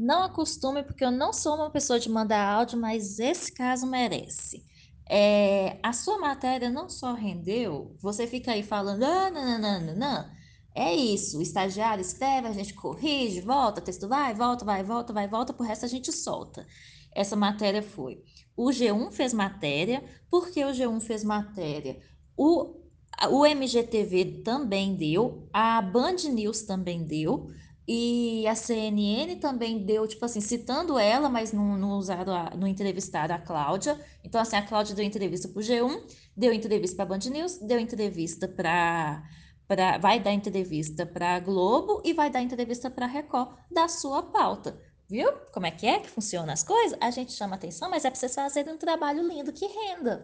Não acostume, porque eu não sou uma pessoa de mandar áudio, mas esse caso merece. É, a sua matéria não só rendeu, você fica aí falando, ah, não, não, não, não, É isso, o estagiário escreve, a gente corrige, volta, texto vai, volta, vai, volta, vai, volta, por resto a gente solta. Essa matéria foi. O G1 fez matéria, porque o G1 fez matéria. O, o MGTV também deu, a Band News também deu. E a CNN também deu, tipo assim, citando ela, mas não, não usaram, a, não entrevistaram a Cláudia. Então, assim, a Cláudia deu entrevista para o G1, deu entrevista para a Band News, deu entrevista para. Pra, vai dar entrevista para Globo e vai dar entrevista para Record da sua pauta. Viu como é que é que funciona as coisas? A gente chama atenção, mas é para vocês fazerem um trabalho lindo que renda.